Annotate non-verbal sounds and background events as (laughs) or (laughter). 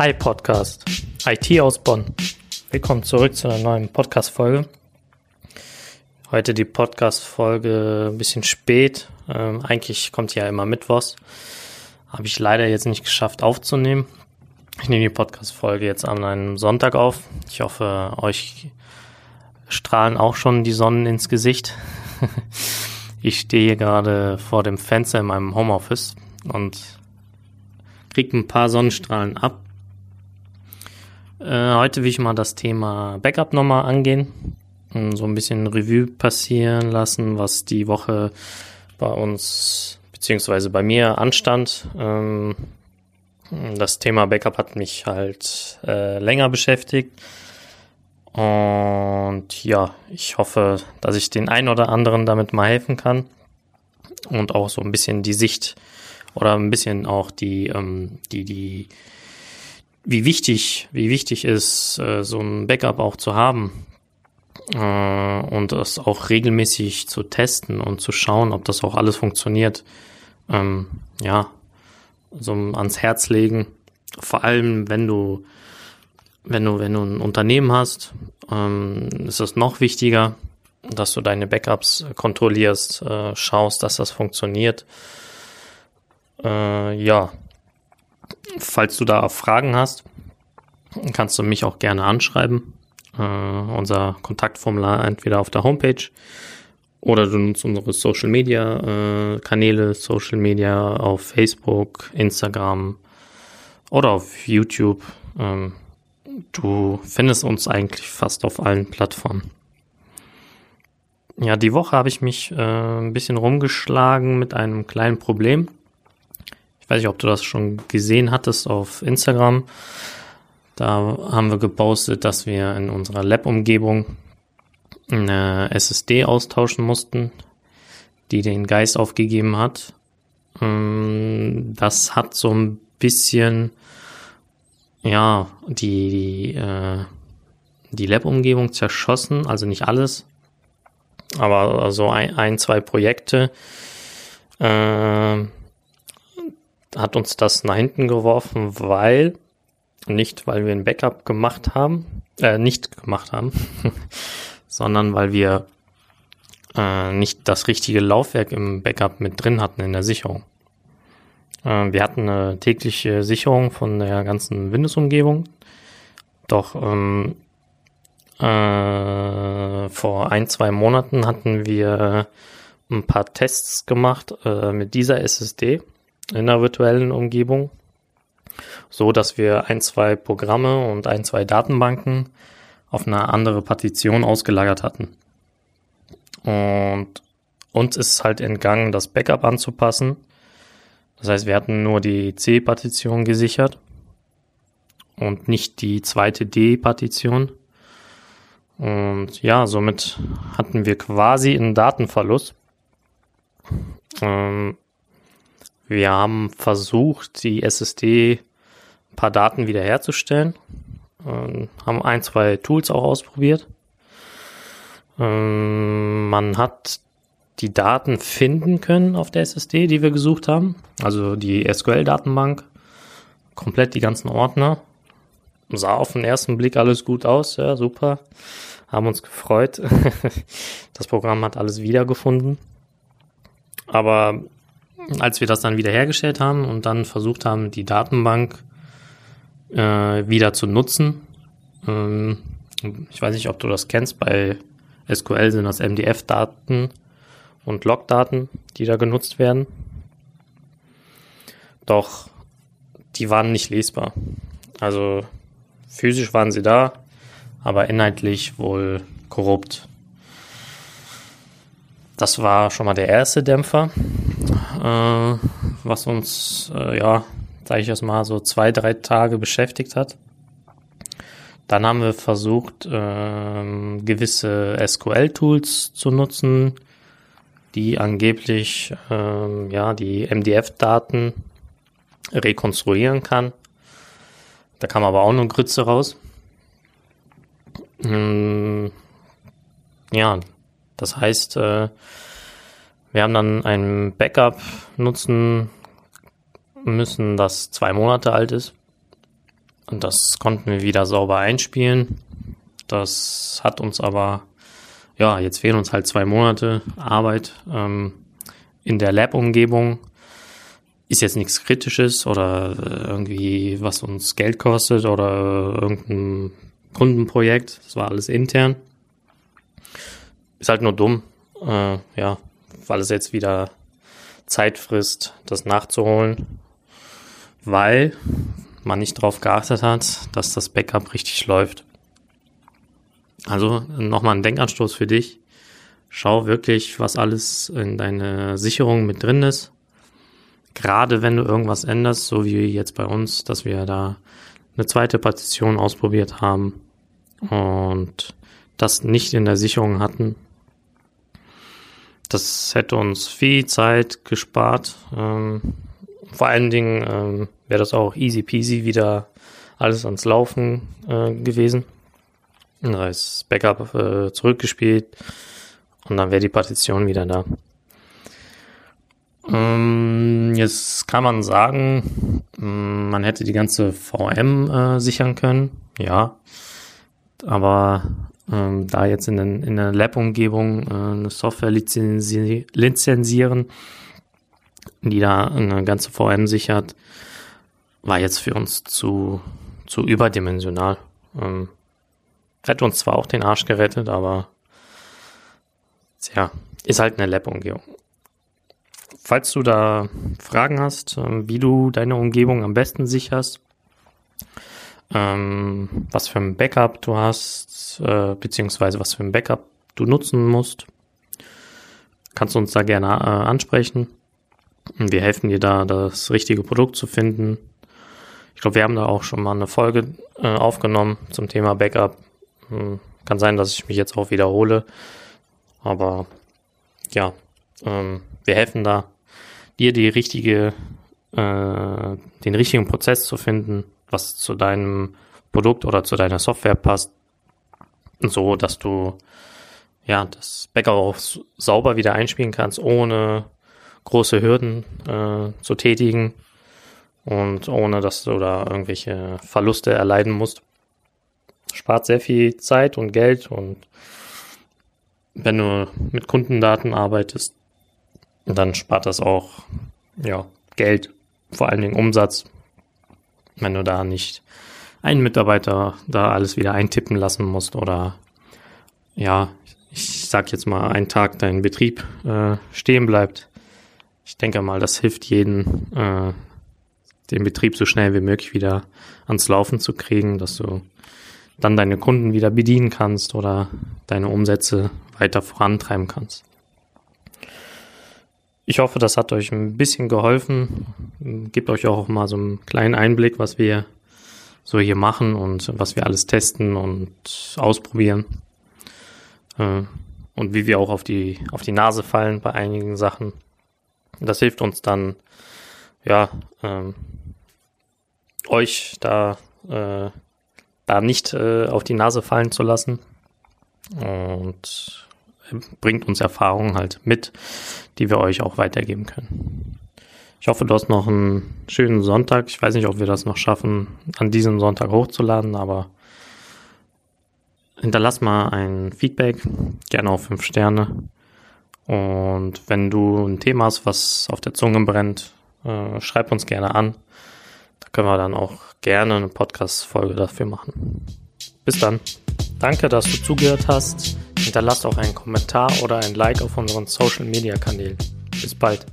Hi Podcast, IT aus Bonn. Willkommen zurück zu einer neuen Podcast-Folge. Heute die Podcast-Folge ein bisschen spät. Ähm, eigentlich kommt ja immer Mittwochs. Habe ich leider jetzt nicht geschafft aufzunehmen. Ich nehme die Podcast-Folge jetzt an einem Sonntag auf. Ich hoffe, euch strahlen auch schon die Sonnen ins Gesicht. (laughs) ich stehe gerade vor dem Fenster in meinem Homeoffice und kriege ein paar Sonnenstrahlen ab. Äh, heute will ich mal das Thema Backup nochmal angehen so ein bisschen Revue passieren lassen, was die Woche bei uns beziehungsweise bei mir anstand. Ähm, das Thema Backup hat mich halt äh, länger beschäftigt. Und ja, ich hoffe, dass ich den einen oder anderen damit mal helfen kann. Und auch so ein bisschen die Sicht oder ein bisschen auch die, ähm, die, die, wie wichtig, wie wichtig ist, äh, so ein Backup auch zu haben äh, und das auch regelmäßig zu testen und zu schauen, ob das auch alles funktioniert, ähm, ja, so ans Herz legen. Vor allem, wenn du, wenn du, wenn du ein Unternehmen hast, ähm, ist es noch wichtiger, dass du deine Backups kontrollierst, äh, schaust, dass das funktioniert. Äh, ja, falls du da Fragen hast, kannst du mich auch gerne anschreiben äh, unser Kontaktformular entweder auf der Homepage oder du nutzt unsere Social Media äh, Kanäle, Social Media auf Facebook, Instagram oder auf YouTube. Ähm, du findest uns eigentlich fast auf allen Plattformen. Ja, die Woche habe ich mich äh, ein bisschen rumgeschlagen mit einem kleinen Problem. Weiß nicht, ob du das schon gesehen hattest auf Instagram. Da haben wir gepostet, dass wir in unserer Lab-Umgebung eine SSD austauschen mussten, die den Geist aufgegeben hat. Ähm, das hat so ein bisschen, ja, die, die, äh, die Lab-Umgebung zerschossen, also nicht alles, aber so ein, ein zwei Projekte äh, hat uns das nach hinten geworfen, weil nicht, weil wir ein Backup gemacht haben, äh, nicht gemacht haben, (laughs) sondern weil wir äh, nicht das richtige Laufwerk im Backup mit drin hatten in der Sicherung. Äh, wir hatten eine tägliche Sicherung von der ganzen Windows-Umgebung, doch ähm, äh, vor ein, zwei Monaten hatten wir ein paar Tests gemacht äh, mit dieser SSD in der virtuellen Umgebung so dass wir ein, zwei Programme und ein, zwei Datenbanken auf eine andere Partition ausgelagert hatten. Und uns ist halt entgangen, das Backup anzupassen. Das heißt, wir hatten nur die C-Partition gesichert und nicht die zweite D-Partition. Und ja, somit hatten wir quasi einen Datenverlust. Ähm, wir haben versucht, die SSD ein paar Daten wiederherzustellen. Ähm, haben ein, zwei Tools auch ausprobiert. Ähm, man hat die Daten finden können auf der SSD, die wir gesucht haben. Also die SQL-Datenbank. Komplett die ganzen Ordner. Sah auf den ersten Blick alles gut aus. Ja, super. Haben uns gefreut. (laughs) das Programm hat alles wiedergefunden. Aber als wir das dann wiederhergestellt haben und dann versucht haben, die Datenbank äh, wieder zu nutzen. Ähm, ich weiß nicht, ob du das kennst. Bei SQL sind das MDF-Daten und Log-Daten, die da genutzt werden. Doch die waren nicht lesbar. Also physisch waren sie da, aber inhaltlich wohl korrupt. Das war schon mal der erste Dämpfer, äh, was uns äh, ja sage ich das mal, so zwei, drei Tage beschäftigt hat. Dann haben wir versucht, ähm, gewisse SQL-Tools zu nutzen, die angeblich ähm, ja die MDF-Daten rekonstruieren kann. Da kam aber auch nur Grütze raus. Ähm, ja, das heißt, äh, wir haben dann ein Backup nutzen müssen, das zwei Monate alt ist. Und das konnten wir wieder sauber einspielen. Das hat uns aber, ja, jetzt fehlen uns halt zwei Monate Arbeit ähm, in der Lab-Umgebung. Ist jetzt nichts Kritisches oder äh, irgendwie, was uns Geld kostet oder irgendein Kundenprojekt. Das war alles intern. Ist halt nur dumm, äh, ja, weil es jetzt wieder Zeit frisst, das nachzuholen, weil man nicht darauf geachtet hat, dass das Backup richtig läuft. Also nochmal ein Denkanstoß für dich. Schau wirklich, was alles in deine Sicherung mit drin ist. Gerade wenn du irgendwas änderst, so wie jetzt bei uns, dass wir da eine zweite Partition ausprobiert haben und das nicht in der Sicherung hatten. Das hätte uns viel Zeit gespart. Ähm, vor allen Dingen ähm, wäre das auch easy peasy wieder alles ans Laufen äh, gewesen. Da ist Backup äh, zurückgespielt und dann wäre die Partition wieder da. Ähm, jetzt kann man sagen, mm, man hätte die ganze VM äh, sichern können, ja. Aber ähm, da jetzt in, den, in der Lab-Umgebung äh, eine Software lizenzi lizenzieren, die da eine ganze VM sichert, war jetzt für uns zu, zu überdimensional. Ähm, hätte uns zwar auch den Arsch gerettet, aber tja, ist halt eine Lab-Umgebung. Falls du da Fragen hast, ähm, wie du deine Umgebung am besten sicherst, ähm, was für ein Backup du hast, äh, beziehungsweise was für ein Backup du nutzen musst, kannst du uns da gerne äh, ansprechen. Wir helfen dir da, das richtige Produkt zu finden. Ich glaube, wir haben da auch schon mal eine Folge äh, aufgenommen zum Thema Backup. Hm, kann sein, dass ich mich jetzt auch wiederhole. Aber ja, ähm, wir helfen da, dir die richtige, äh, den richtigen Prozess zu finden, was zu deinem Produkt oder zu deiner Software passt, so dass du ja das Backup auch sauber wieder einspielen kannst, ohne große Hürden äh, zu tätigen und ohne dass du da irgendwelche Verluste erleiden musst. Spart sehr viel Zeit und Geld und wenn du mit Kundendaten arbeitest, dann spart das auch ja, Geld, vor allen Dingen Umsatz, wenn du da nicht einen Mitarbeiter da alles wieder eintippen lassen musst oder ja, ich sag jetzt mal, einen Tag dein Betrieb äh, stehen bleibt. Ich denke mal, das hilft jedem, äh, den Betrieb so schnell wie möglich wieder ans Laufen zu kriegen, dass du dann deine Kunden wieder bedienen kannst oder deine Umsätze weiter vorantreiben kannst. Ich hoffe, das hat euch ein bisschen geholfen. Gebt euch auch mal so einen kleinen Einblick, was wir so hier machen und was wir alles testen und ausprobieren. Äh, und wie wir auch auf die, auf die Nase fallen bei einigen Sachen. Das hilft uns dann, ja, ähm, euch da, äh, da nicht äh, auf die Nase fallen zu lassen. Und bringt uns Erfahrungen halt mit, die wir euch auch weitergeben können. Ich hoffe, du hast noch einen schönen Sonntag. Ich weiß nicht, ob wir das noch schaffen, an diesem Sonntag hochzuladen, aber hinterlass mal ein Feedback, gerne auf fünf Sterne. Und wenn du ein Thema hast, was auf der Zunge brennt, äh, schreib uns gerne an. Da können wir dann auch gerne eine Podcast-Folge dafür machen. Bis dann. Danke, dass du zugehört hast. Hinterlasst auch einen Kommentar oder ein Like auf unseren Social Media Kanälen. Bis bald.